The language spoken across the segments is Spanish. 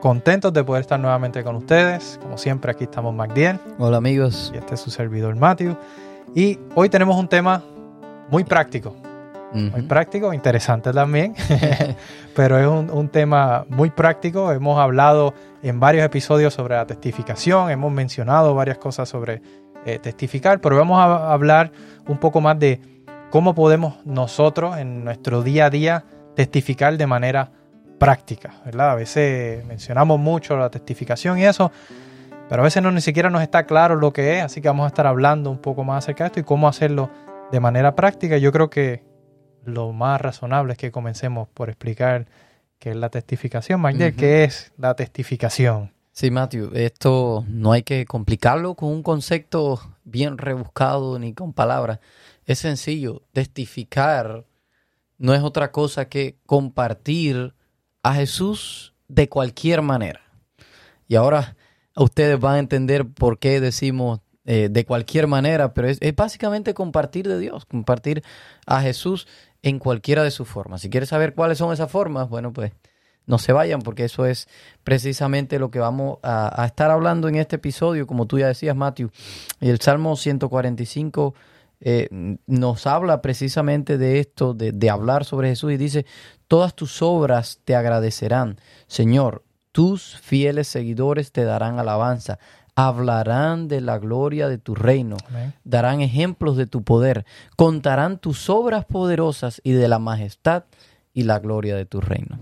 contentos de poder estar nuevamente con ustedes. Como siempre, aquí estamos MacDiel. Hola amigos. Y este es su servidor Matthew. Y hoy tenemos un tema muy práctico. Muy práctico, interesante también, pero es un, tema muy práctico. Hemos hablado en varios episodios sobre la testificación, hemos mencionado varias cosas sobre eh, testificar, pero vamos a hablar un poco más de cómo podemos nosotros en nuestro día a día testificar de manera práctica, ¿verdad? A veces mencionamos mucho la testificación y eso, pero a veces no ni siquiera nos está claro lo que es, así que vamos a estar hablando un poco más acerca de esto y cómo hacerlo de manera práctica. Yo creo que lo más razonable es que comencemos por explicar qué es la testificación. Magdiel, ¿qué es la testificación? Sí, Matthew, esto no hay que complicarlo con un concepto bien rebuscado ni con palabras. Es sencillo, testificar no es otra cosa que compartir a Jesús de cualquier manera. Y ahora ustedes van a entender por qué decimos eh, de cualquier manera, pero es, básicamente compartir de Dios, compartir a Jesús en cualquiera de sus formas. Si quieres saber cuáles son esas formas, bueno, pues no se vayan porque eso es precisamente lo que vamos a, estar hablando en este episodio, como tú ya decías, Matthew. El Salmo 145 eh, nos habla precisamente de esto, de, de hablar sobre Jesús y dice, todas tus obras te agradecerán. Señor, tus fieles seguidores te darán alabanza, hablarán de la gloria de tu reino, darán ejemplos de tu poder, contarán tus obras poderosas y de la majestad y la gloria de tu reino.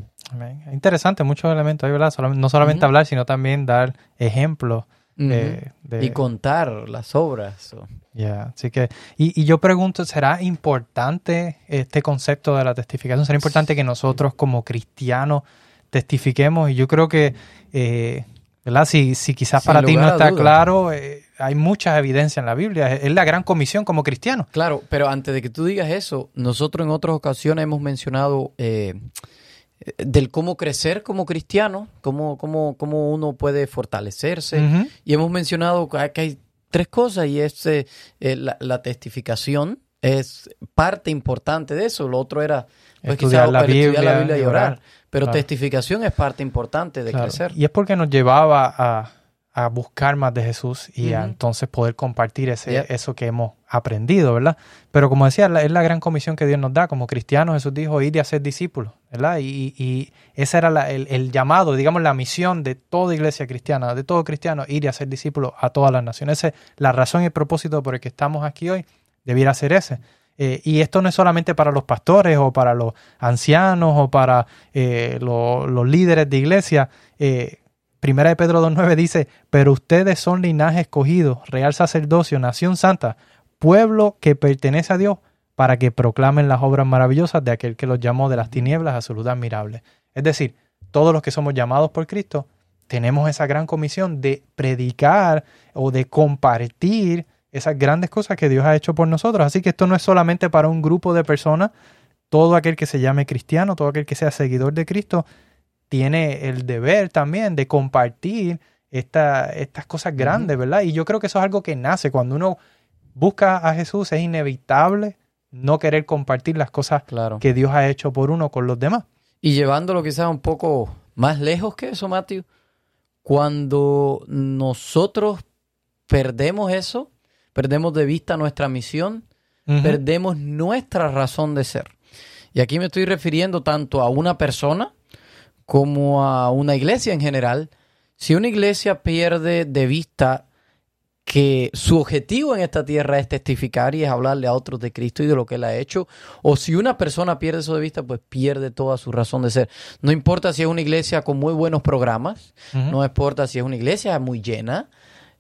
Interesante, muchos elementos ahí, ¿verdad? No solamente hablar, sino también dar ejemplos y contar las obras. Ya, así que, y, yo pregunto, ¿será importante este concepto de la testificación? ¿Será importante que nosotros como cristianos testifiquemos? Y yo creo que, eh, ¿verdad? Si, si quizás para ti no está claro, eh, hay muchas evidencias en la Biblia. Es, la gran comisión como cristianos. Claro, pero antes de que tú digas eso, nosotros en otras ocasiones hemos mencionado... Eh, del cómo crecer como cristiano, cómo, cómo, cómo uno puede fortalecerse. Y hemos mencionado que hay tres cosas y es eh, eh, la, testificación es parte importante de eso. Lo otro era pues, estudiar, la Biblia, y orar. Pero testificación es parte importante de crecer. Y es porque nos llevaba a, a buscar más de Jesús y a entonces poder compartir ese, eso que hemos aprendido, ¿verdad? Pero como decía, es la gran comisión que Dios nos da como cristianos. Jesús dijo, ir y hacer discípulos, ¿verdad? Y, y ese era el, llamado, digamos, la misión de toda iglesia cristiana, de todo cristiano, ir y hacer discípulos a todas las naciones. Esa la razón y el propósito por el que estamos aquí hoy, debiera ser ese. Eh, y esto no es solamente para los pastores o para los ancianos o para eh, los líderes de iglesia. Eh, Primera de Pedro 2.9 dice, pero ustedes son linaje escogido, real sacerdocio, nación santa, pueblo que pertenece a Dios, para que proclamen las obras maravillosas de aquel que los llamó de las tinieblas a su luz admirable. Es decir, todos los que somos llamados por Cristo, tenemos esa gran comisión de predicar o de compartir esas grandes cosas que Dios ha hecho por nosotros. Así que esto no es solamente para un grupo de personas, todo aquel que se llame cristiano, todo aquel que sea seguidor de Cristo, tiene el deber también de compartir estas cosas grandes, ¿verdad? Y yo creo que eso es algo que nace cuando uno busca a Jesús, es inevitable no querer compartir las cosas que Dios ha hecho por uno con los demás. Y llevándolo quizás un poco más lejos que eso, Matthew, cuando nosotros perdemos eso, perdemos de vista nuestra misión, perdemos nuestra razón de ser. Y aquí me estoy refiriendo tanto a una persona como a una iglesia en general, si una iglesia pierde de vista que su objetivo en esta tierra es testificar y es hablarle a otros de Cristo y de lo que él ha hecho, o si una persona pierde eso de vista, pues pierde toda su razón de ser. No importa si es una iglesia con muy buenos programas, no importa si es una iglesia muy llena,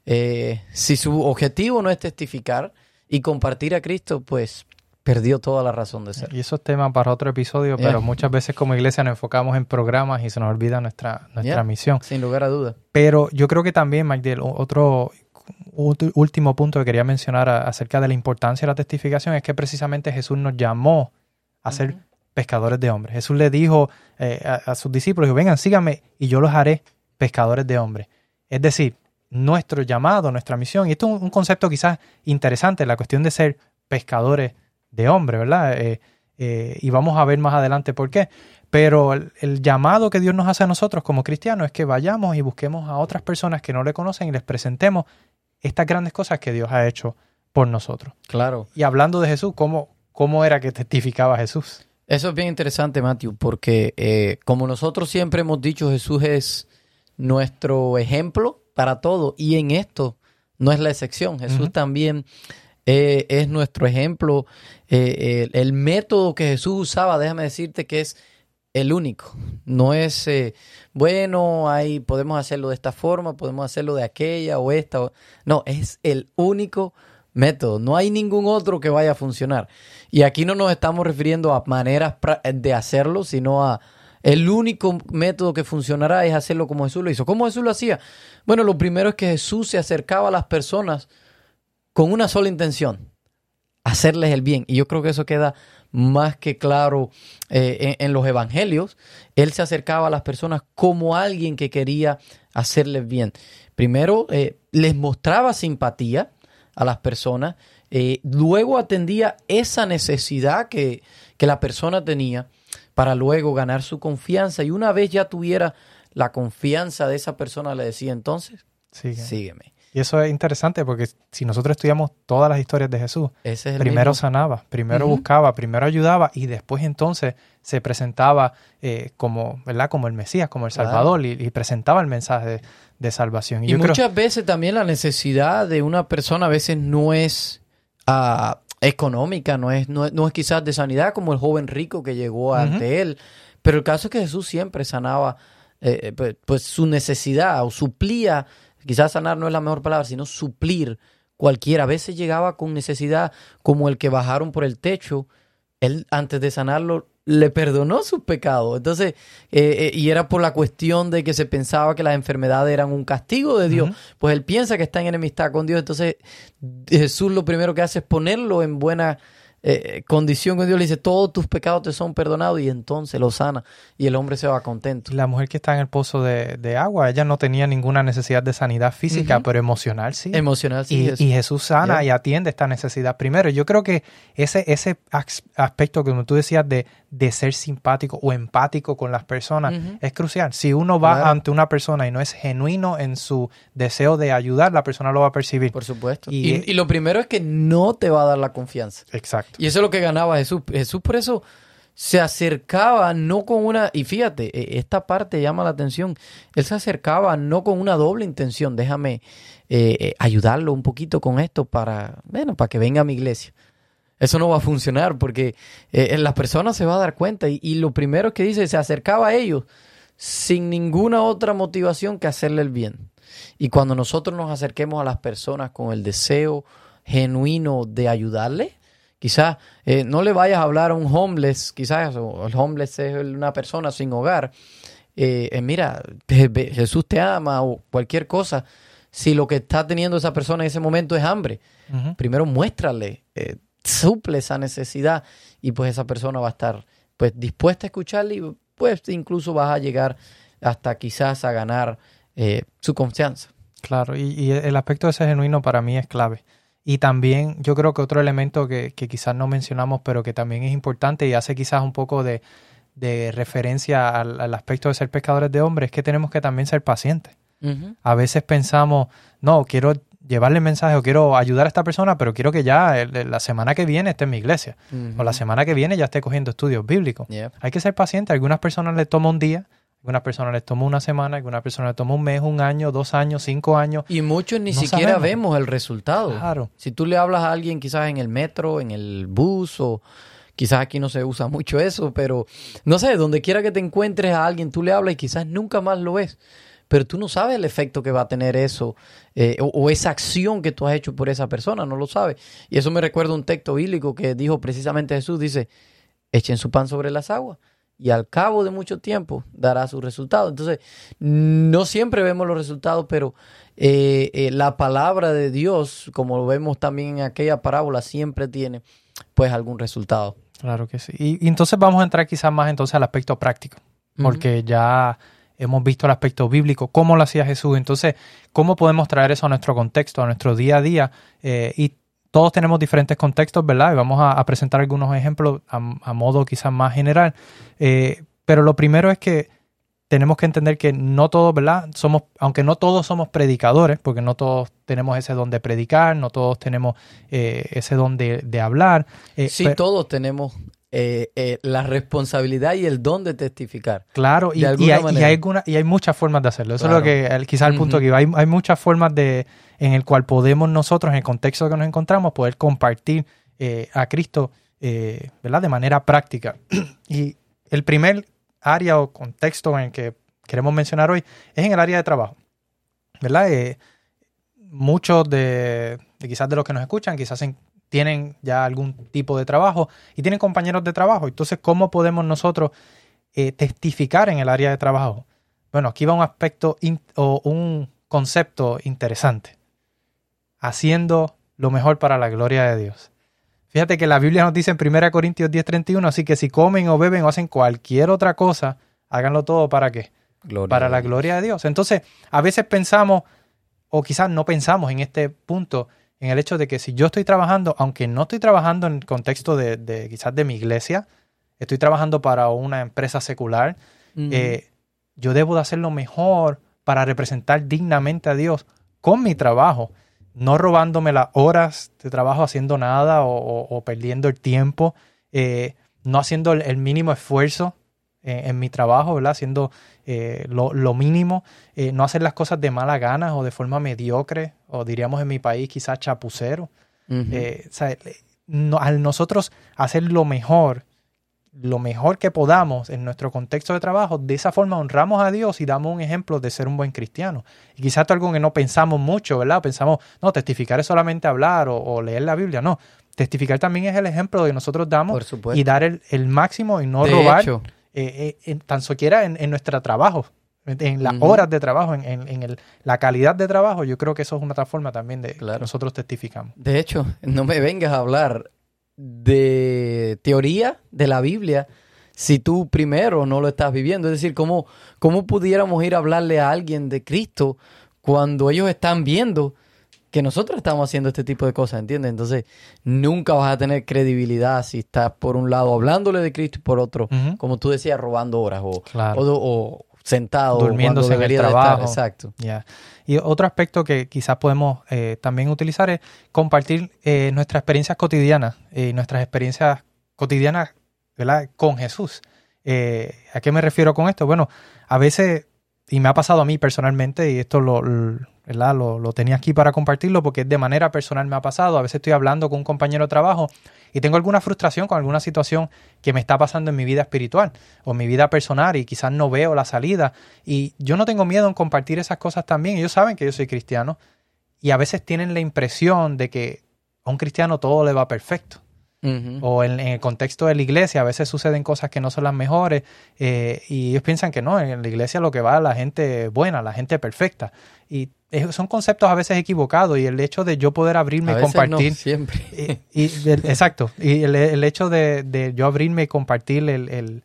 eh, si su objetivo no es testificar y compartir a Cristo, pues perdió toda la razón de ser. Y eso es tema para otro episodio, pero muchas veces como iglesia nos enfocamos en programas y se nos olvida nuestra, nuestra misión. Sin lugar a dudas. Pero yo creo que también, Magdiel, otro, último punto que quería mencionar acerca de la importancia de la testificación es que precisamente Jesús nos llamó a ser pescadores de hombres. Jesús le dijo eh, a, sus discípulos, vengan, síganme y yo los haré pescadores de hombres. Es decir, nuestro llamado, nuestra misión, y esto es un, concepto quizás interesante, la cuestión de ser pescadores de hombres, ¿verdad? Eh, eh, y vamos a ver más adelante por qué. Pero el, llamado que Dios nos hace a nosotros como cristianos es que vayamos y busquemos a otras personas que no le conocen y les presentemos estas grandes cosas que Dios ha hecho por nosotros. Claro. Y hablando de Jesús, ¿cómo, cómo era que testificaba Jesús? Eso es bien interesante, Matthew, porque eh, como nosotros siempre hemos dicho, Jesús es nuestro ejemplo para todo y en esto no es la excepción. Jesús también eh, es nuestro ejemplo. Eh, el, método que Jesús usaba, déjame decirte que es el único. No es, eh, bueno, ahí podemos hacerlo de esta forma, podemos hacerlo de aquella o esta. No, es el único método. No hay ningún otro que vaya a funcionar. Y aquí no nos estamos refiriendo a maneras de hacerlo, sino a el único método que funcionará es hacerlo como Jesús lo hizo. ¿Cómo Jesús lo hacía? Bueno, lo primero es que Jesús se acercaba a las personas con una sola intención, hacerles el bien. Y yo creo que eso queda más que claro eh, en, los evangelios. Él se acercaba a las personas como alguien que quería hacerles bien. Primero, eh, les mostraba simpatía a las personas, eh, luego atendía esa necesidad que, que la persona tenía para luego ganar su confianza y una vez ya tuviera la confianza de esa persona le decía entonces, sígueme. Y eso es interesante porque si nosotros estudiamos todas las historias de Jesús, primero sanaba, primero buscaba, primero ayudaba y después entonces se presentaba eh, como, ¿verdad? como el Mesías, como el Salvador y, presentaba el mensaje de, salvación. Y, muchas veces también la necesidad de una persona a veces no es ah, económica, no es, no, es quizás de sanidad como el joven rico que llegó ante él, pero el caso es que Jesús siempre sanaba eh, eh, pues, pues su necesidad o suplía quizás sanar no es la mejor palabra, sino suplir cualquiera. A veces llegaba con necesidad como el que bajaron por el techo. Él antes de sanarlo le perdonó sus pecados. Entonces, eh, eh, y era por la cuestión de que se pensaba que las enfermedades eran un castigo de Dios. Pues él piensa que está en enemistad con Dios. Entonces, Jesús lo primero que hace es ponerlo en buena eh, condición con Dios le dice, todos tus pecados te son perdonados y entonces lo sana y el hombre se va contento. La mujer que está en el pozo de, agua, ella no tenía ninguna necesidad de sanidad física, pero emocional sí. Emocional sí. Y Jesús, sana y atiende esta necesidad primero. Yo creo que ese, ese aspecto que como tú decías de, de ser simpático o empático con las personas es crucial. Si uno va ante una persona y no es genuino en su deseo de ayudar, la persona lo va a percibir. Por supuesto. y lo primero es que no te va a dar la confianza. Exacto. Y eso es lo que ganaba Jesús. Jesús por eso se acercaba no con una, y fíjate, e, esta parte llama la atención, él se acercaba no con una doble intención, déjame eh, eh, ayudarlo un poquito con esto para, bueno, para que venga a mi iglesia. Eso no va a funcionar porque eh, las personas se va a dar cuenta y, y, lo primero que dice, se acercaba a ellos sin ninguna otra motivación que hacerle el bien. Y cuando nosotros nos acerquemos a las personas con el deseo genuino de ayudarle, Quizás eh, no le vayas a hablar a un homeless, quizás el homeless es una persona sin hogar. Eh, eh, mira, Jesús te ama o cualquier cosa. Si lo que está teniendo esa persona en ese momento es hambre, primero muéstrale, suple esa necesidad y pues esa persona va a estar pues dispuesta a escucharle y pues incluso vas a llegar hasta quizás a ganar su confianza. Claro, y, y, el aspecto de ese genuino para mí es clave. Y también yo creo que otro elemento que, quizás no mencionamos, pero que también es importante y hace quizás un poco de, referencia al, aspecto de ser pescadores de hombres, es que tenemos que también ser pacientes. A veces pensamos, no, quiero llevarle mensaje o quiero ayudar a esta persona, pero quiero que ya la semana que viene esté en mi iglesia o la semana que viene ya esté cogiendo estudios bíblicos. Hay que ser paciente. Algunas personas les toma un día, algunas personas les tomó una semana, algunas personas les tomó un mes, un año, dos años, cinco años. Y muchos ni siquiera vemos el resultado. Claro. Si tú le hablas a alguien quizás en el metro, en el bus o quizás aquí no se usa mucho eso, pero no sé, donde quiera que te encuentres a alguien, tú le hablas y quizás nunca más lo ves. Pero tú no sabes el efecto que va a tener eso eh, o, o, esa acción que tú has hecho por esa persona, no lo sabes. Y eso me recuerda un texto bíblico que dijo precisamente Jesús, dice, echen su pan sobre las aguas y al cabo de mucho tiempo dará sus resultados. Entonces, no siempre vemos los resultados, pero eh, eh, la palabra de Dios, como lo vemos también en aquella parábola, siempre tiene pues algún resultado. Claro que sí. Y, entonces vamos a entrar quizás más entonces al aspecto práctico, porque ya hemos visto el aspecto bíblico, cómo lo hacía Jesús. Entonces, ¿cómo podemos traer eso a nuestro contexto, a nuestro día a día? Eh, y todos tenemos diferentes contextos, ¿verdad? Y vamos a, presentar algunos ejemplos a, modo quizás más general. pero lo primero es que tenemos que entender que no todos, ¿verdad? Somos, aunque no todos somos predicadores, porque no todos tenemos ese don de predicar, no todos tenemos eh, ese don de, hablar. Eh, sí, todos tenemos eh, la responsabilidad y el don de testificar. Claro, y, hay, y, hay muchas formas de hacerlo. Eso es lo que quizás el punto que hay, hay muchas formas de en el cual podemos nosotros, en el contexto que nos encontramos, poder compartir a Cristo, ¿verdad? De manera práctica. y el primer área o contexto en el que queremos mencionar hoy es en el área de trabajo. ¿Verdad? Eh, muchos de, quizás de los que nos escuchan, quizás tienen ya algún tipo de trabajo y tienen compañeros de trabajo. Entonces, ¿cómo podemos nosotros eh, testificar en el área de trabajo? Bueno, aquí va un aspecto o un concepto interesante. Haciendo lo mejor para la gloria de Dios. Fíjate que la Biblia nos dice en 1 Corintios 10:31, así que si comen o beben o hacen cualquier otra cosa, háganlo todo para qué? para la gloria de Dios. Entonces, a veces pensamos, o quizás no pensamos en este punto, en el hecho de que si yo estoy trabajando, aunque no estoy trabajando en el contexto de, quizás de mi iglesia, estoy trabajando para una empresa secular, eh, yo debo de hacer lo mejor para representar dignamente a Dios con mi trabajo no robándome las horas de trabajo haciendo nada o, perdiendo el tiempo, eh, no haciendo el, mínimo esfuerzo en, mi trabajo, ¿verdad? Haciendo eh, lo, mínimo, eh, no hacer las cosas de mala gana o de forma mediocre, o diríamos en mi país quizás chapucero. al nosotros hacer lo mejor lo mejor que podamos en nuestro contexto de trabajo, de esa forma honramos a Dios y damos un ejemplo de ser un buen cristiano. Y quizás esto es algo que no pensamos mucho, ¿verdad? Pensamos, no, testificar es solamente hablar o, leer la Biblia, no. Testificar también es el ejemplo que nosotros damos y dar el, máximo y no robar, eh, eh, tan siquiera en, nuestro trabajo, en las horas de trabajo, en, la calidad de trabajo, yo creo que eso es una otra forma también de que nosotros testificamos. De hecho, no me vengas a hablar de teoría de la Biblia si tú primero no lo estás viviendo. Es decir, ¿cómo, cómo pudiéramos ir a hablarle a alguien de Cristo cuando ellos están viendo que nosotros estamos haciendo este tipo de cosas, ¿entiendes? Entonces, nunca vas a tener credibilidad si estás por un lado hablándole de Cristo y por otro, como tú decías, robando horas o, o, sentado durmiéndose en el trabajo. Exacto. Y otro aspecto que quizás podemos eh, también utilizar es compartir eh, nuestras experiencias cotidianas y nuestras experiencias cotidianas ¿verdad? con Jesús. Eh, ¿A qué me refiero con esto? Bueno, a veces, y me ha pasado a mí personalmente, y esto lo, lo, lo, tenía aquí para compartirlo porque de manera personal me ha pasado. A veces estoy hablando con un compañero de trabajo y tengo alguna frustración con alguna situación que me está pasando en mi vida espiritual o en mi vida personal y quizás no veo la salida. Y yo no tengo miedo en compartir esas cosas también. Ellos saben que yo soy cristiano y a veces tienen la impresión de que a un cristiano todo le va perfecto. O en, el contexto de la iglesia a veces suceden cosas que no son las mejores eh, y ellos piensan que no, en la iglesia lo que va la gente buena, la gente perfecta. Y son conceptos a veces equivocados y el hecho de yo poder abrirme y compartir. siempre. Y, exacto. Y el, hecho de, yo abrirme y compartir el,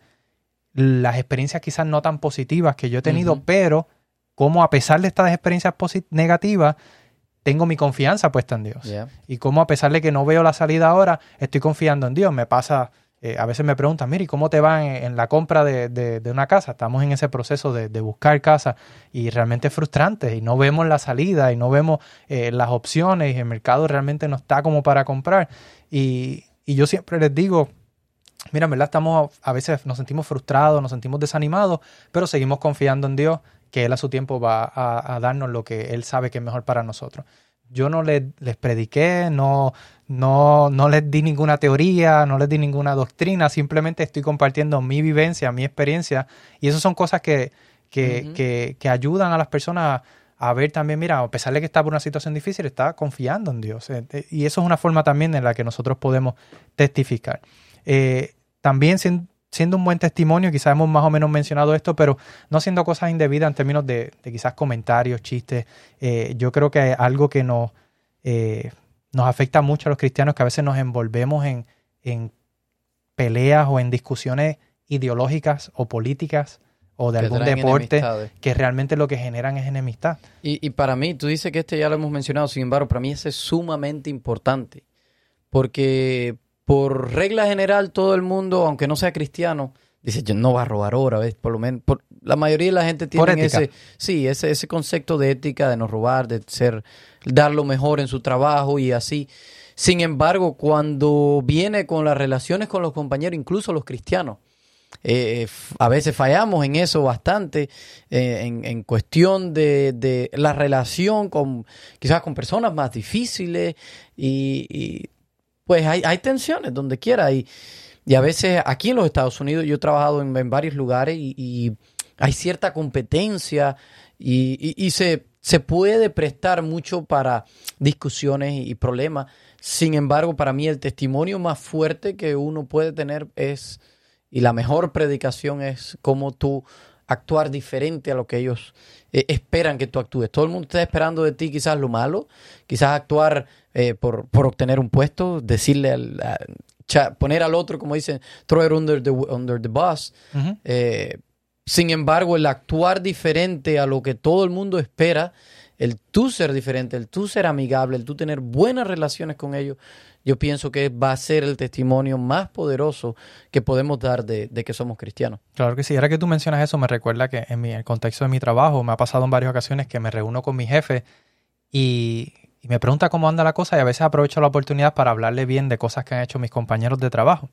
las experiencias quizás no tan positivas que yo he tenido, pero como a pesar de estas experiencias negativas, tengo mi confianza puesta en Dios. Y como a pesar de que no veo la salida ahora, estoy confiando en Dios. Me pasa eh, a veces me preguntan, mire, ¿cómo te va en, la compra de, una casa? Estamos en ese proceso de, buscar casa y realmente es frustrante y no vemos la salida y no vemos eh, las opciones y el mercado realmente no está como para comprar. Y, yo siempre les digo, mira, en verdad estamos, a veces nos sentimos frustrados, nos sentimos desanimados, pero seguimos confiando en Dios que Él a su tiempo va a, a darnos lo que Él sabe que es mejor para nosotros yo no les, les prediqué, no, no, no les di ninguna teoría, no les di ninguna doctrina, simplemente estoy compartiendo mi vivencia, mi experiencia, y eso son cosas que, que, que, ayudan a las personas a, ver también, mira, a pesar de que está por una situación difícil, está confiando en Dios. Eh, eh, y eso es una forma también en la que nosotros podemos testificar. Eh, también siendo un buen testimonio, quizás hemos más o menos mencionado esto, pero no siendo cosas indebidas en términos de, quizás comentarios, chistes. Eh, yo creo que algo que nos, eh, nos afecta mucho a los cristianos, que a veces nos envolvemos en, en peleas o en discusiones ideológicas o políticas o de algún deporte que realmente lo que generan es enemistad. Y, y, para mí, tú dices que este ya lo hemos mencionado, sin embargo, para mí ese es sumamente importante, porque por regla general todo el mundo, aunque no sea cristiano, dice, yo no va a robar ahora, ¿ves? Por lo menos, por, la mayoría de la gente tiene ese, sí, ese, ese concepto de ética, de no robar, de ser, dar lo mejor en su trabajo y así. Sin embargo, cuando viene con las relaciones con los compañeros, incluso los cristianos, eh, a veces fallamos en eso bastante, eh, en, cuestión de, la relación con quizás con personas más difíciles y, pues hay, hay, tensiones donde quiera y, y, a veces aquí en los Estados Unidos yo he trabajado en, varios lugares y, hay cierta competencia y, se, se puede prestar mucho para discusiones y problemas. Sin embargo, para mí el testimonio más fuerte que uno puede tener es y la mejor predicación es cómo tú actuar diferente a lo que ellos eh, esperan que tú actúes. Todo el mundo está esperando de ti quizás lo malo, quizás actuar eh, por, obtener un puesto, decirle al, poner al otro, como dicen, throw it under the, under the bus. Eh, sin embargo, el actuar diferente a lo que todo el mundo espera, el tú ser diferente, el tú ser amigable, el tú tener buenas relaciones con ellos, yo pienso que va a ser el testimonio más poderoso que podemos dar de, que somos cristianos. Claro que sí. Ahora que tú mencionas eso, me recuerda que en, el contexto de mi trabajo me ha pasado en varias ocasiones que me reúno con mi jefe y, me pregunta cómo anda la cosa y a veces aprovecho la oportunidad para hablarle bien de cosas que han hecho mis compañeros de trabajo.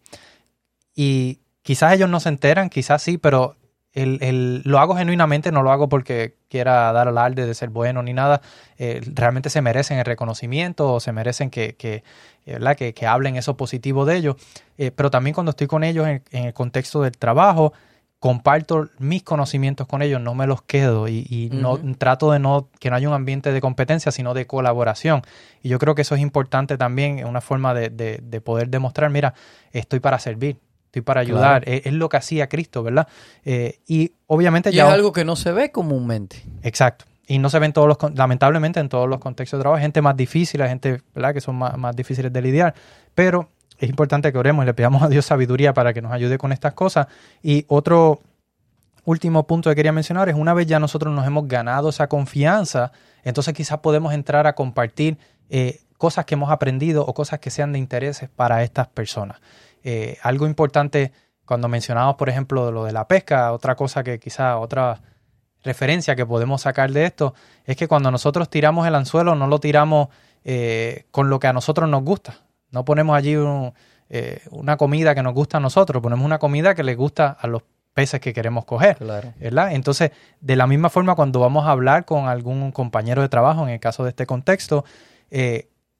Y quizás ellos no se enteran, quizás sí, pero el, lo hago genuinamente, no lo hago porque quiera dar alarde de ser bueno ni nada. Eh, realmente se merecen el reconocimiento o se merecen que, que, eh, que, hablen eso positivo de ellos. Eh, pero también cuando estoy con ellos en, el contexto del trabajo, comparto mis conocimientos con ellos, no me los quedo y, no trato de no que no haya un ambiente de competencia, sino de colaboración. Y yo creo que eso es importante también, una forma de, de poder demostrar, mira, estoy para servir, estoy para ayudar. Es, lo que hacía Cristo, ¿verdad? Eh, y obviamente ya... es algo que no se ve comúnmente. Exacto. Y no se ve en todos los, lamentablemente en todos los contextos de trabajo. Hay gente más difícil, hay gente, ¿verdad? Que son más, difíciles de lidiar. Pero es importante que oremos y le pidamos a Dios sabiduría para que nos ayude con estas cosas. Y otro último punto que quería mencionar es una vez ya nosotros nos hemos ganado esa confianza, entonces quizás podemos entrar a compartir eh, cosas que hemos aprendido o cosas que sean de interés para estas personas. Eh, algo importante cuando mencionamos, por ejemplo, lo de la pesca, otra cosa que quizá otra referencia que podemos sacar de esto es que cuando nosotros tiramos el anzuelo no lo tiramos eh, con lo que a nosotros nos gusta. No ponemos allí eh, una comida que nos gusta a nosotros, ponemos una comida que les gusta a los peces que queremos coger. ¿verdad? Entonces, de la misma forma, cuando vamos a hablar con algún compañero de trabajo, en el caso de este contexto,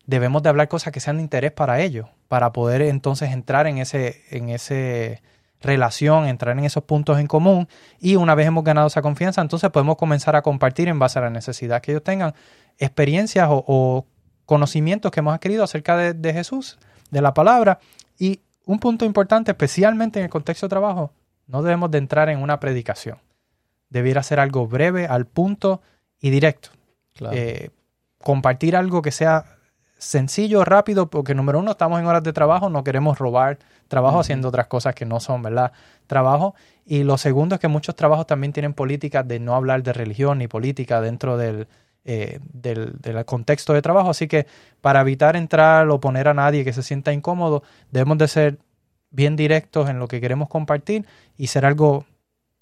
debemos de hablar cosas que sean de interés para ellos, para poder entonces entrar en ese, en ese relación, entrar en esos puntos en común y una vez hemos ganado esa confianza, entonces podemos comenzar a compartir en base a la necesidad que ellos tengan experiencias o, conocimientos que hemos adquirido acerca de, Jesús, de la palabra y un punto importante, especialmente en el contexto de trabajo, no debemos de entrar en una predicación. Debiera ser algo breve, al punto y directo. Eh, compartir algo que sea sencillo, rápido, porque número uno, estamos en horas de trabajo, no queremos robar trabajo haciendo otras cosas que no son, ¿verdad? Trabajo. Y lo segundo es que muchos trabajos también tienen políticas de no hablar de religión ni política dentro del, eh, del, contexto de trabajo. Así que para evitar entrar o poner a nadie que se sienta incómodo, debemos de ser bien directos en lo que queremos compartir y ser algo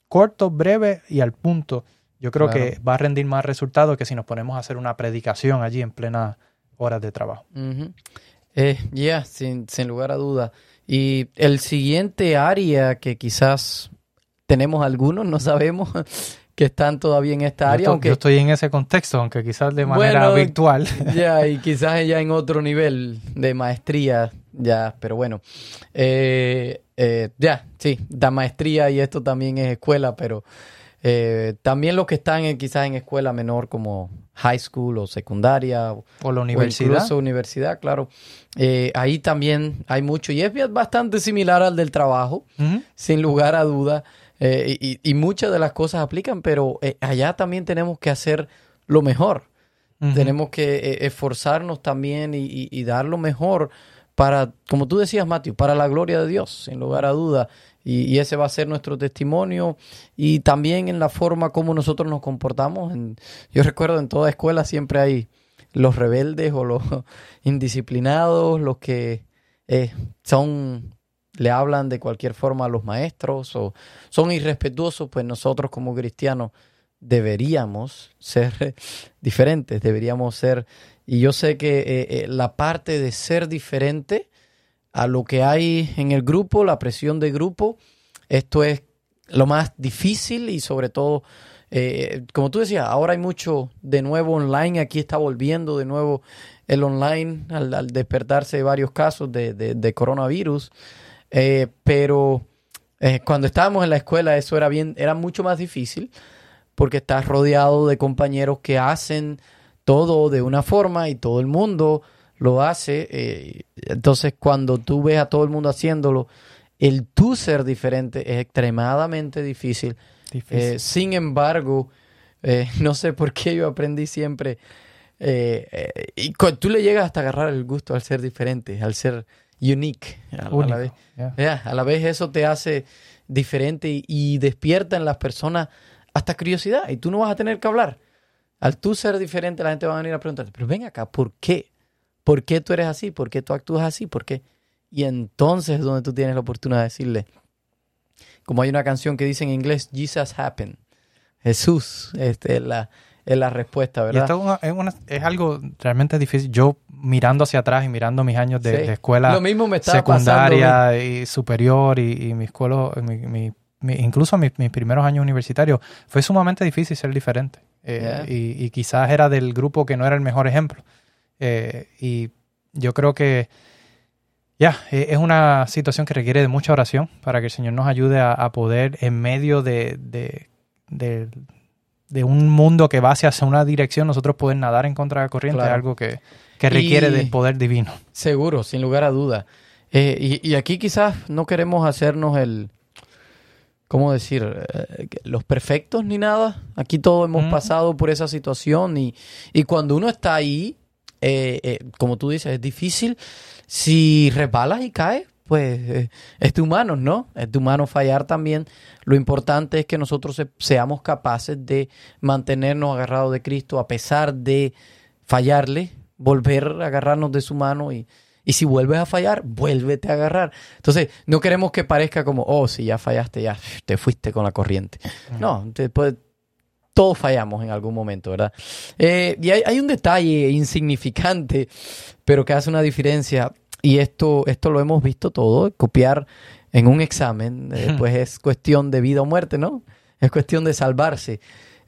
corto, breve y al punto. Yo creo que va a rendir más resultados que si nos ponemos a hacer una predicación allí en plena horas de trabajo. Eh, ya, sin, lugar a duda. Y el siguiente área que quizás tenemos algunos, no sabemos, que están todavía en esta área. Yo, aunque, yo estoy en ese contexto, aunque quizás de manera virtual. Ya, y quizás ya en otro nivel de maestría, ya, pero bueno. Eh, eh, ya, sí, da maestría y esto también es escuela, pero Eh, también los que están en, quizás en escuela menor como high school o secundaria o la universidad. O incluso universidad, claro. Eh, ahí también hay mucho y es bastante similar al del trabajo, sin lugar a duda. Eh, y, muchas de las cosas aplican, pero allá también tenemos que hacer lo mejor. Tenemos que esforzarnos también y, y, dar lo mejor para, como tú decías, Matthew, para la gloria de Dios, sin lugar a duda. Y, ese va a ser nuestro testimonio y también en la forma como nosotros nos comportamos. yo recuerdo en toda escuela siempre hay los rebeldes o los indisciplinados, los que eh, son le hablan de cualquier forma a los maestros o son irrespetuosos, pues nosotros como cristianos deberíamos ser diferentes, deberíamos ser, y yo sé que eh, eh, la parte de ser diferente a lo que hay en el grupo, la presión de grupo. Esto es lo más difícil y sobre todo, eh, como tú decías, ahora hay mucho de nuevo online, aquí está volviendo de nuevo el online al, despertarse varios casos de, coronavirus, eh, pero eh, cuando estábamos en la escuela eso era bien, era mucho más difícil porque estás rodeado de compañeros que hacen todo de una forma y todo el mundo lo hace. Eh, entonces, cuando tú ves a todo el mundo haciéndolo, el tú ser diferente es extremadamente difícil. Eh, sin embargo, eh, no sé por qué yo aprendí siempre. y tú le llegas hasta agarrar el gusto al ser diferente, al ser unique. A, la, vez, a la vez eso te hace diferente y, despierta en las personas hasta curiosidad. Y tú no vas a tener que hablar. Al tú ser diferente, la gente va a venir a preguntarte, pero ven acá, ¿por qué? ¿Por qué tú eres así? ¿Por qué tú actúas así? ¿Por qué? Y entonces es donde tú tienes la oportunidad de decirle, como hay una canción que dice en inglés, Jesus happened. Jesús este, es, la, es la respuesta, ¿verdad? Y esto es, algo realmente difícil. Yo mirando hacia atrás y mirando mis años de, escuela secundaria y superior y, mi escuela, incluso mis, primeros años universitarios, fue sumamente difícil ser diferente. Eh, y, y, quizás era del grupo que no era el mejor ejemplo. Eh, y yo creo que ya, e, es una situación que requiere de mucha oración para que el Señor nos ayude a, poder, en medio de, de, un mundo que va hacia una dirección, nosotros poder nadar en contra de la corriente, es algo que, requiere del poder divino. Seguro, sin lugar a duda. Eh, y, aquí quizás no queremos hacernos el, ¿cómo decir? Eh, los perfectos ni nada. Aquí todos hemos pasado por esa situación y, y cuando uno está ahí, eh, eh, como tú dices, es difícil. Si resbalas y caes, pues es de humanos, ¿no? Es de humano fallar también. Lo importante es que nosotros seamos capaces de mantenernos agarrados de Cristo a pesar de fallarle, volver a agarrarnos de su mano y, y si vuelves a fallar, vuélvete a agarrar. Entonces, no queremos que parezca como, oh, si ya fallaste, ya te fuiste con la corriente. No, después todos fallamos en algún momento, ¿verdad? Eh, y hay, un detalle insignificante, pero que hace una diferencia, y esto, esto lo hemos visto todo, copiar en un examen, eh, pues es cuestión de vida o muerte, ¿no? Es cuestión de salvarse.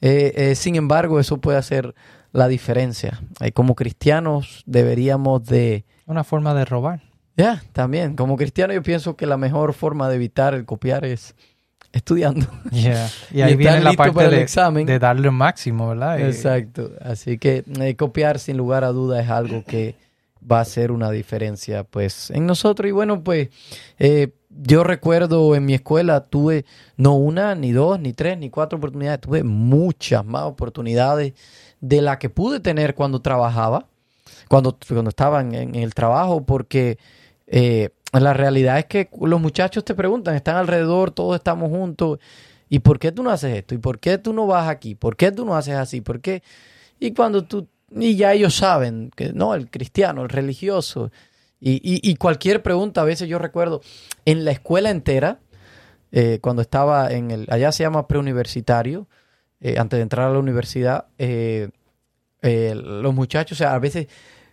Eh, sin embargo, eso puede hacer la diferencia. como cristianos deberíamos de... Una forma de robar. Ya, también. Como cristiano yo pienso que la mejor forma de evitar el copiar es estudiando. Y ahí viene la parte de, examen. de darle un máximo, ¿verdad? Exacto. Así que eh, copiar sin lugar a duda es algo que va a hacer una diferencia pues en nosotros. Y bueno, pues eh, yo recuerdo en mi escuela tuve no una, ni dos, ni tres, ni cuatro oportunidades, tuve muchas más oportunidades de las que pude tener cuando trabajaba, cuando, cuando estaba en, el trabajo, porque... Eh, la realidad es que los muchachos te preguntan, están alrededor, todos estamos juntos. ¿Y por qué tú no haces esto? ¿Y por qué tú no vas aquí? ¿Por qué tú no haces así? ¿Por qué? Y cuando tú, y ya ellos saben que no, el cristiano, el religioso. Y, cualquier pregunta, a veces yo recuerdo, en la escuela entera, eh, cuando estaba en el, allá se llama preuniversitario, eh, antes de entrar a la universidad, eh, los muchachos, o sea, a veces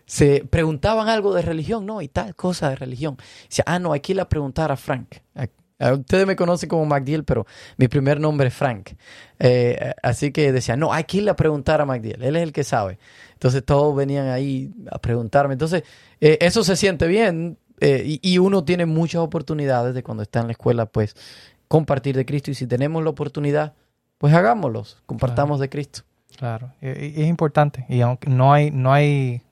se preguntaban algo de religión, no, y tal cosa de religión. Dice, ah, no, hay que ir a preguntar a Frank. ustedes me conocen como MacDiel, pero mi primer nombre es Frank. Eh, así que decía, no, hay que ir a preguntar a MacDiel, él es el que sabe. Entonces todos venían ahí a preguntarme. Entonces, eh, eso se siente bien eh, y, y, uno tiene muchas oportunidades de cuando está en la escuela, pues, compartir de Cristo. Y si tenemos la oportunidad, pues hagámoslos, compartamos de Cristo. Claro, es importante y aunque no hay, no hay,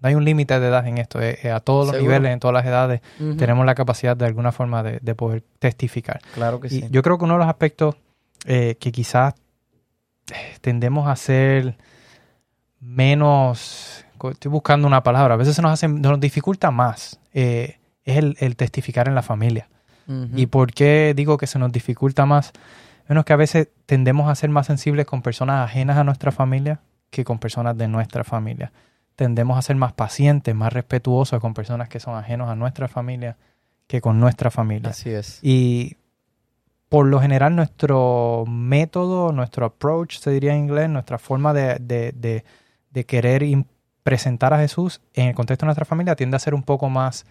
no hay un límite de edad en esto, a todos los niveles, en todas las edades, tenemos la capacidad de alguna forma de, poder testificar. Claro que sí. Yo creo que uno de los aspectos eh, que quizás tendemos a ser menos, estoy buscando una palabra, a veces se nos, hace, nos dificulta más, eh, es el, testificar en la familia. ¿Y por qué digo que se nos dificulta más? Bueno, que a veces tendemos a ser más sensibles con personas ajenas a nuestra familia que con personas de nuestra familia. Tendemos a ser más pacientes, más respetuosos con personas que son ajenos a nuestra familia que con nuestra familia. Así es. Y por lo general nuestro método, nuestro approach, se diría en inglés, nuestra forma de, de, de querer presentar a Jesús en el contexto de nuestra familia tiende a ser un poco más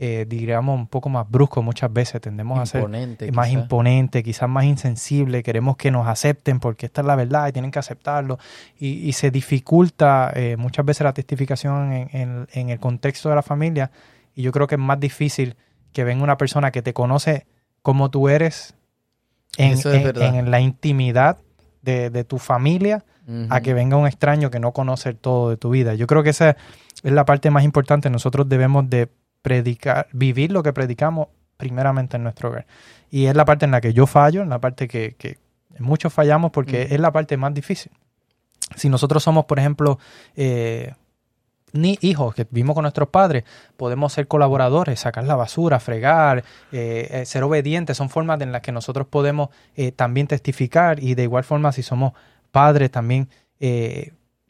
eh, diríamos, un poco más brusco muchas veces, tendemos a ser más imponente, quizás más insensible, queremos que nos acepten porque esta es la verdad y tienen que aceptarlo. Y, se dificulta eh, muchas veces la testificación en, el contexto de la familia. Y yo creo que es más difícil que venga una persona que te conoce como tú eres en, la intimidad de, tu familia a que venga un extraño que no conoce todo de tu vida. Yo creo que esa es la parte más importante. Nosotros debemos de predicar, vivir lo que predicamos primeramente en nuestro hogar. Y es la parte en la que yo fallo, en la parte que, que muchos fallamos porque es la parte más difícil. Si nosotros somos, por ejemplo, eh, ni hijos que vivimos con nuestros padres, podemos ser colaboradores, sacar la basura, fregar, eh, eh, ser obedientes, son formas en las que nosotros podemos también testificar y de igual forma si somos padres también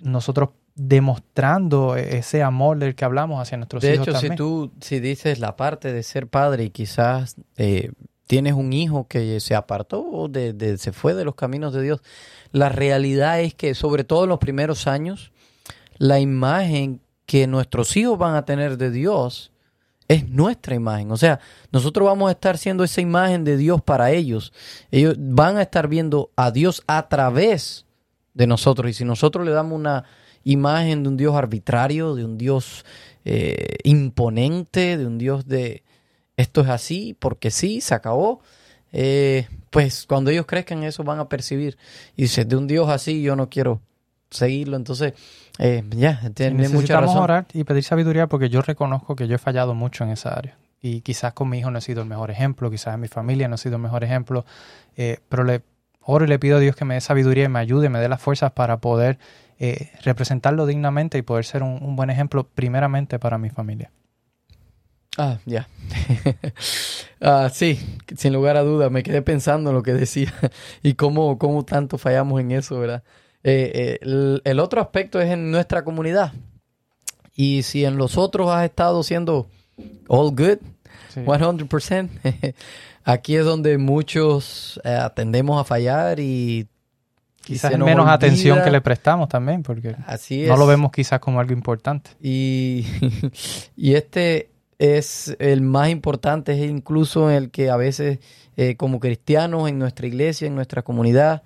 nosotros demostrando ese amor del que hablamos hacia nuestros hijos. De hecho, si tú si dices la parte de ser padre y quizás eh, tienes un hijo que se apartó o de, se fue de los caminos de Dios, la realidad es que sobre todo en los primeros años, la imagen que nuestros hijos van a tener de Dios es nuestra imagen. O sea, nosotros vamos a estar siendo esa imagen de Dios para ellos. Ellos van a estar viendo a Dios a través de nosotros. Y si nosotros le damos una imagen de un Dios arbitrario, de un Dios eh, imponente, de un Dios de esto es así, porque sí, se acabó. Eh, pues cuando ellos crezcan eso van a percibir. Y dice, de un Dios así yo no quiero seguirlo. Entonces, eh, ya, tiene mucha razón. orar y pedir sabiduría porque yo reconozco que yo he fallado mucho en esa área. Y quizás con mi hijo no he sido el mejor ejemplo, quizás en mi familia no he sido el mejor ejemplo, pero le oro y le pido a Dios que me dé sabiduría y me ayude, me dé las fuerzas para poder eh, representarlo dignamente y poder ser un, buen ejemplo primeramente para mi familia. Ah, ya. ah, sí, sin lugar a dudas, me quedé pensando en lo que decía y cómo, cómo tanto fallamos en eso, ¿verdad? Eh, eh, el, otro aspecto es en nuestra comunidad. Y si en los otros has estado siendo all good, 100%, aquí es donde muchos tendemos a fallar y Quizás menos atención que le prestamos también, porque no lo vemos quizás como algo importante. Y, y este es el más importante, es incluso el que a veces eh, como cristianos en nuestra iglesia, en nuestra comunidad,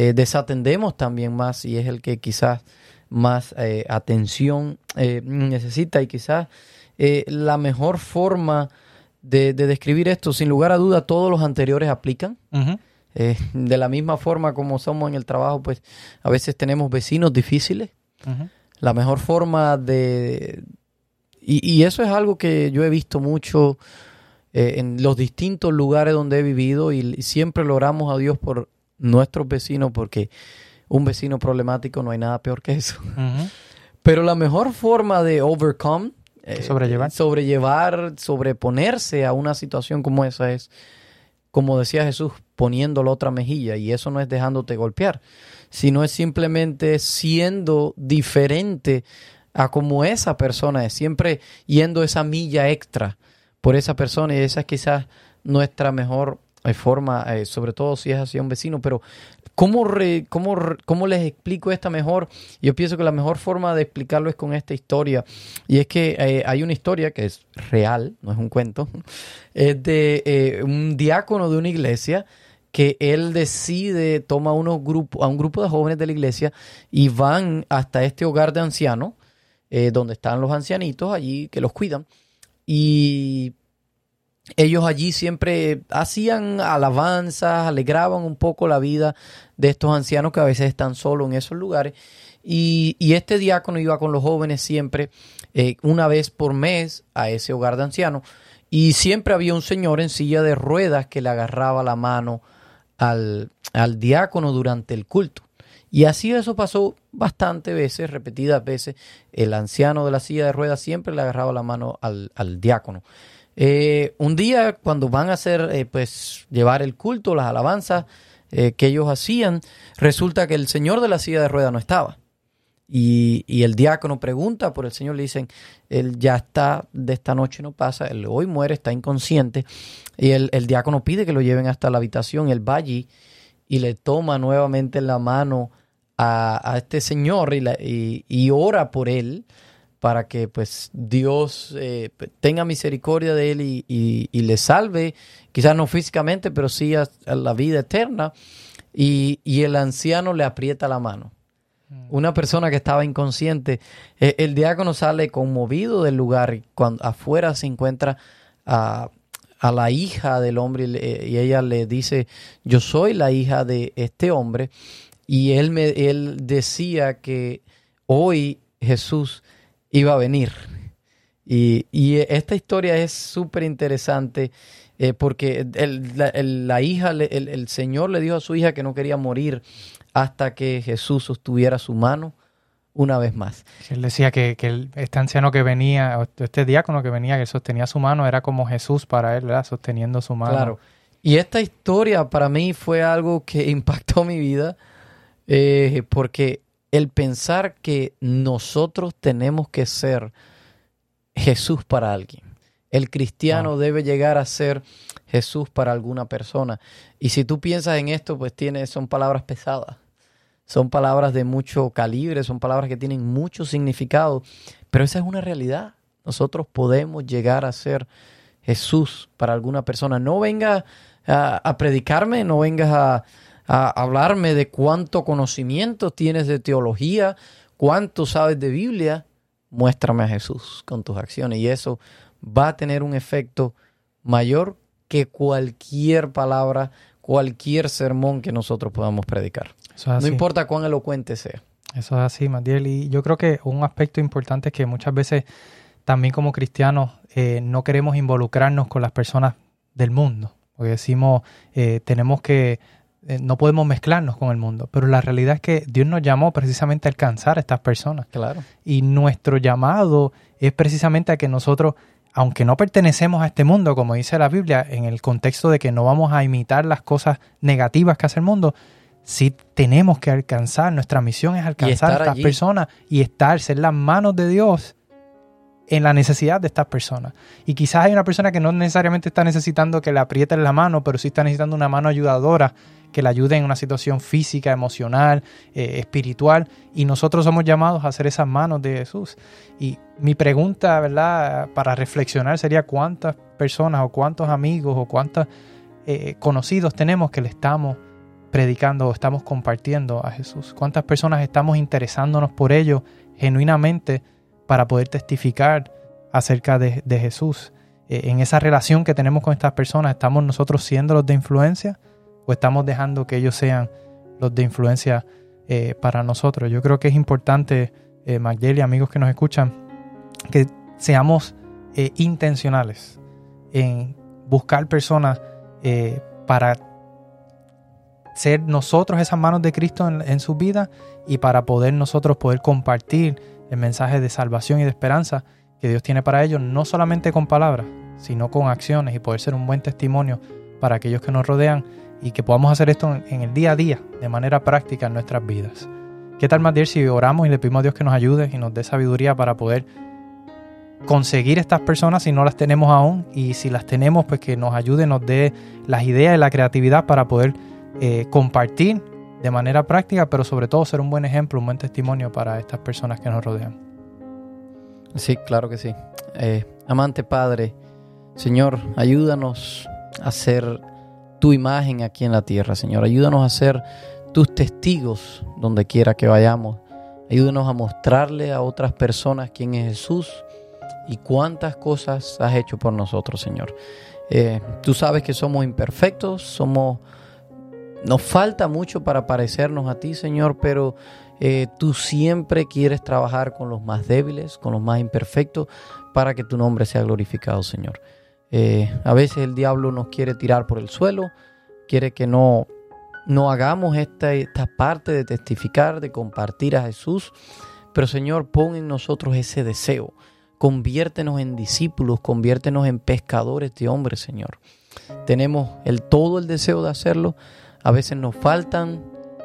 eh, desatendemos también más y es el que quizás más eh, atención necesita y quizás la mejor forma de, describir esto, sin lugar a duda, todos los anteriores aplican. Eh, de la misma forma como somos en el trabajo, pues a veces tenemos vecinos difíciles. La mejor forma de... Y, eso es algo que yo he visto mucho eh, en los distintos lugares donde he vivido y, siempre lo oramos a Dios por nuestros vecinos porque un vecino problemático no hay nada peor que eso. Pero la mejor forma de overcome, eh, sobrellevar. sobrellevar, sobreponerse a una situación como esa es como decía Jesús, poniendo la otra mejilla. Y eso no es dejándote golpear, sino es simplemente siendo diferente a como esa persona es, siempre yendo esa milla extra por esa persona. Y esa es quizás nuestra mejor eh, forma, eh, sobre todo si es hacia un vecino, pero ¿cómo, cómo, ¿cómo, les explico esta mejor? Yo pienso que la mejor forma de explicarlo es con esta historia. Y es que eh, hay una historia que es real, no es un cuento, es de un diácono de una iglesia que él decide, toma a un grupo de jóvenes de la iglesia y van hasta este hogar de ancianos, donde están los ancianitos allí que los cuidan. Y ellos allí siempre hacían alabanzas, alegraban un poco la vida de estos ancianos que a veces están solos en esos lugares. Y, este diácono iba con los jóvenes siempre, eh, una vez por mes, a ese hogar de ancianos. Y siempre había un señor en silla de ruedas que le agarraba la mano al, al diácono durante el culto. Y así eso pasó bastantes veces, repetidas veces. El anciano de la silla de ruedas siempre le agarraba la mano al, al diácono. Eh, un día, cuando van a hacer, eh, pues, llevar el culto, las alabanzas eh, que ellos hacían, resulta que el señor de la silla de ruedas no estaba. Y, y, el diácono pregunta por el señor, le dicen, él ya está, de esta noche no pasa, él hoy muere, está inconsciente. Y el, el diácono pide que lo lleven hasta la habitación, él va y le toma nuevamente la mano a, a este señor y, y ora por él para que pues Dios eh, tenga misericordia de él y, le salve, quizás no físicamente, pero sí a, la vida eterna. Y, el anciano le aprieta la mano. Mm. Una persona que estaba inconsciente, eh, el diácono sale conmovido del lugar y cuando afuera se encuentra a, la hija del hombre y, ella le dice, yo soy la hija de este hombre. Y él, me, él decía que hoy Jesús iba a venir. Y, esta historia es súper interesante eh, porque la, hija, el, Señor le dijo a su hija que no quería morir hasta que Jesús sostuviera su mano una vez más. Él decía que, que este anciano que venía, este diácono que venía, que sostenía su mano, era como Jesús para él, ¿verdad? Sosteniendo su mano. Claro. Y esta historia para mí fue algo que impactó mi vida eh, porque el pensar que nosotros tenemos que ser Jesús para alguien. El cristiano debe llegar a ser Jesús para alguna persona. Y si tú piensas en esto, pues tiene, son palabras pesadas. Son palabras de mucho calibre, son palabras que tienen mucho significado. Pero esa es una realidad. Nosotros podemos llegar a ser Jesús para alguna persona. No vengas a predicarme, no vengas a, a hablarme de cuánto conocimiento tienes de teología, cuánto sabes de Biblia, muéstrame a Jesús con tus acciones. Y eso va a tener un efecto mayor que cualquier palabra, cualquier sermón que nosotros podamos predicar. No importa cuán elocuente sea. Eso es así, Matiel. Y yo creo que un aspecto importante es que muchas veces también como cristianos eh, no queremos involucrarnos con las personas del mundo. Porque decimos, eh, tenemos que eh, no podemos mezclarnos con el mundo, pero la realidad es que Dios nos llamó precisamente a alcanzar a estas personas. Claro. Y nuestro llamado es precisamente a que nosotros, aunque no pertenecemos a este mundo, como dice la Biblia, en el contexto de que no vamos a imitar las cosas negativas que hace el mundo, sí tenemos que alcanzar, nuestra misión es alcanzar a estas personas y estar, ser las manos de Dios en la necesidad de estas personas. Y quizás hay una persona que no necesariamente está necesitando que le aprieten la mano, pero sí está necesitando una mano ayudadora que le ayude en una situación física, emocional, eh, espiritual. Y nosotros somos llamados a hacer esas manos de Jesús. Y mi pregunta, ¿verdad? Para reflexionar sería cuántas personas o cuántos amigos o cuántos eh, conocidos tenemos que le estamos predicando o estamos compartiendo a Jesús. ¿Cuántas personas estamos interesándonos por ello genuinamente para poder testificar acerca de, Jesús? Eh, en esa relación que tenemos con estas personas, ¿estamos nosotros siendo los de influencia? o estamos dejando que ellos sean los de influencia eh, para nosotros. Yo creo que es importante, eh, y amigos que nos escuchan, que seamos eh, intencionales en buscar personas eh, para ser nosotros esas manos de Cristo en, en su vida y para poder nosotros poder compartir el mensaje de salvación y de esperanza que Dios tiene para ellos, no solamente con palabras, sino con acciones y poder ser un buen testimonio para aquellos que nos rodean y que podamos hacer esto en, el día a día, de manera práctica en nuestras vidas. ¿Qué tal, Matiel, si oramos y le pedimos a Dios que nos ayude y nos dé sabiduría para poder conseguir estas personas si no las tenemos aún? Y si las tenemos, pues que nos ayude, nos dé las ideas y la creatividad para poder eh, compartir de manera práctica, pero sobre todo ser un buen ejemplo, un buen testimonio para estas personas que nos rodean. Sí, claro que sí. Eh, amante Padre, Señor, ayúdanos a ser tu imagen aquí en la tierra, Señor. Ayúdanos a ser tus testigos donde quiera que vayamos. Ayúdanos a mostrarle a otras personas quién es Jesús y cuántas cosas has hecho por nosotros, Señor. Eh, tú sabes que somos imperfectos, somos... Nos falta mucho para parecernos a ti, Señor, pero eh, tú siempre quieres trabajar con los más débiles, con los más imperfectos, para que tu nombre sea glorificado, Señor. Eh, a veces el diablo nos quiere tirar por el suelo, quiere que no, no hagamos esta, esta parte de testificar, de compartir a Jesús. Pero Señor, pon en nosotros ese deseo. Conviértenos en discípulos, conviértenos en pescadores de hombres, Señor. Tenemos el todo el deseo de hacerlo. A veces nos faltan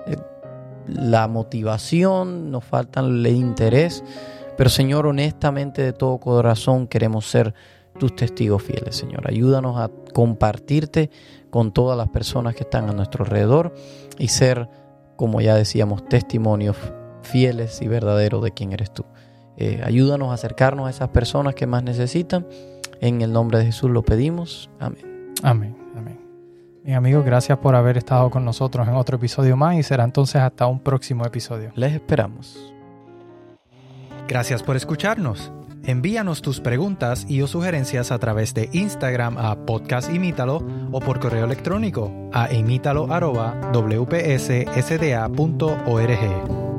eh, la motivación, nos faltan el interés. Pero Señor, honestamente de todo corazón queremos ser tus testigos fieles, Señor. Ayúdanos a compartirte con todas las personas que están a nuestro alrededor y ser, como ya decíamos, testimonios fieles y verdaderos de quién eres tú. Eh, ayúdanos a acercarnos a esas personas que más necesitan. En el nombre de Jesús lo pedimos. Amén. Amén. Amén. Mi amigos, gracias por haber estado con nosotros en otro episodio más y será entonces hasta un próximo episodio. Les esperamos. Gracias por escucharnos. Envíanos tus preguntas y o sugerencias a través de Instagram a Podcast Imítalo o por correo electrónico a imítalo.wpssda.org.